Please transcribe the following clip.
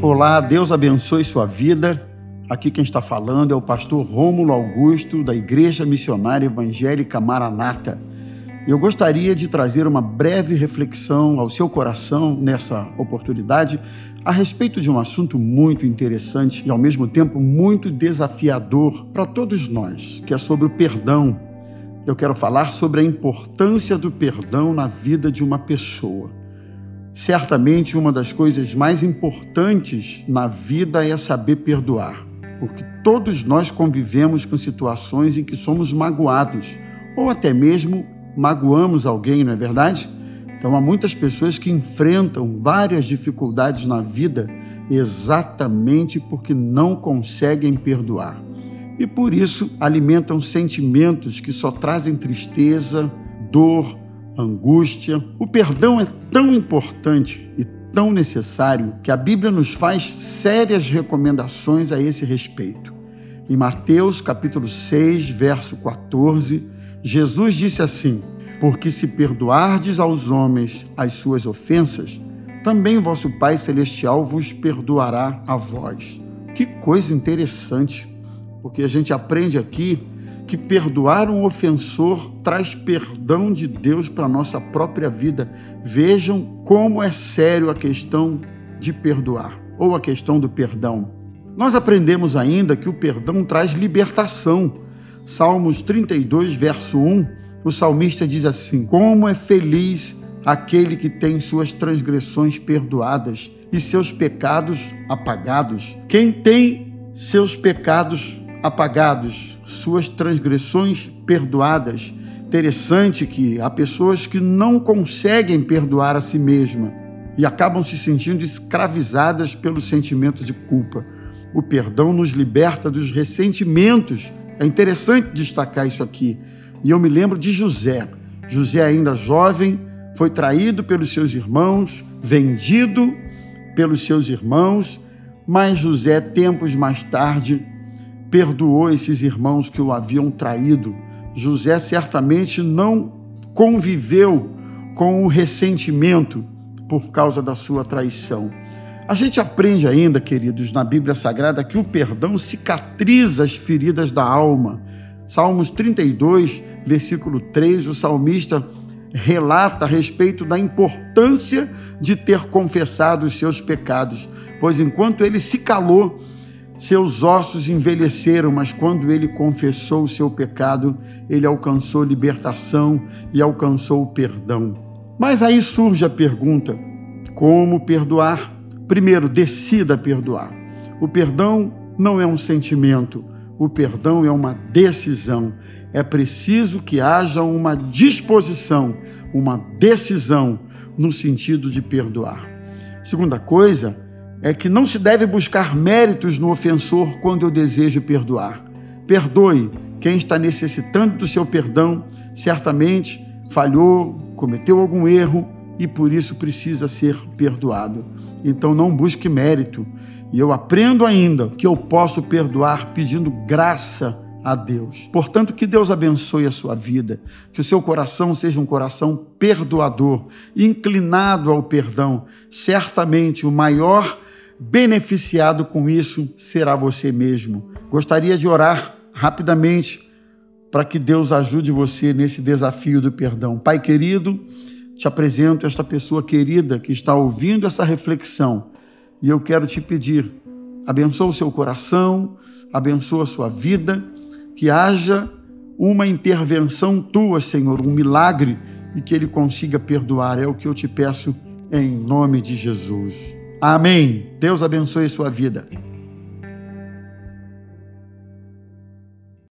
Olá, Deus abençoe sua vida. Aqui quem está falando é o pastor Rômulo Augusto, da Igreja Missionária Evangélica Maranata. Eu gostaria de trazer uma breve reflexão ao seu coração nessa oportunidade a respeito de um assunto muito interessante e ao mesmo tempo muito desafiador para todos nós, que é sobre o perdão. Eu quero falar sobre a importância do perdão na vida de uma pessoa. Certamente uma das coisas mais importantes na vida é saber perdoar, porque todos nós convivemos com situações em que somos magoados ou até mesmo magoamos alguém, não é verdade? Então há muitas pessoas que enfrentam várias dificuldades na vida exatamente porque não conseguem perdoar. E por isso alimentam sentimentos que só trazem tristeza, dor, angústia. O perdão é tão importante e tão necessário que a Bíblia nos faz sérias recomendações a esse respeito. Em Mateus capítulo 6, verso 14, Jesus disse assim: Porque se perdoardes aos homens as suas ofensas, também vosso Pai celestial vos perdoará a vós. Que coisa interessante, porque a gente aprende aqui que perdoar um ofensor traz perdão de Deus para a nossa própria vida. Vejam como é sério a questão de perdoar, ou a questão do perdão. Nós aprendemos ainda que o perdão traz libertação. Salmos 32, verso 1, o salmista diz assim: Como é feliz aquele que tem suas transgressões perdoadas e seus pecados apagados. Quem tem seus pecados apagados, suas transgressões perdoadas. Interessante que há pessoas que não conseguem perdoar a si mesma e acabam se sentindo escravizadas pelo sentimento de culpa. O perdão nos liberta dos ressentimentos. É interessante destacar isso aqui. E eu me lembro de José. José, ainda jovem, foi traído pelos seus irmãos, vendido pelos seus irmãos, mas José, tempos mais tarde, perdoou esses irmãos que o haviam traído. José certamente não conviveu com o ressentimento por causa da sua traição. A gente aprende ainda, queridos, na Bíblia Sagrada que o perdão cicatriza as feridas da alma. Salmos 32, versículo 3, o salmista relata a respeito da importância de ter confessado os seus pecados, pois enquanto ele se calou, seus ossos envelheceram, mas quando ele confessou o seu pecado, ele alcançou libertação e alcançou o perdão. Mas aí surge a pergunta: como perdoar? Primeiro, decida perdoar. O perdão não é um sentimento, o perdão é uma decisão. É preciso que haja uma disposição, uma decisão no sentido de perdoar. Segunda coisa, é que não se deve buscar méritos no ofensor quando eu desejo perdoar. Perdoe quem está necessitando do seu perdão, certamente falhou, cometeu algum erro e por isso precisa ser perdoado. Então não busque mérito. E eu aprendo ainda que eu posso perdoar pedindo graça a Deus. Portanto, que Deus abençoe a sua vida, que o seu coração seja um coração perdoador, inclinado ao perdão. Certamente o maior beneficiado com isso será você mesmo. Gostaria de orar rapidamente para que Deus ajude você nesse desafio do perdão. Pai querido, te apresento esta pessoa querida que está ouvindo essa reflexão e eu quero te pedir, abençoa o seu coração, abençoa a sua vida, que haja uma intervenção tua, Senhor, um milagre e que ele consiga perdoar. É o que eu te peço em nome de Jesus. Amém. Deus abençoe sua vida.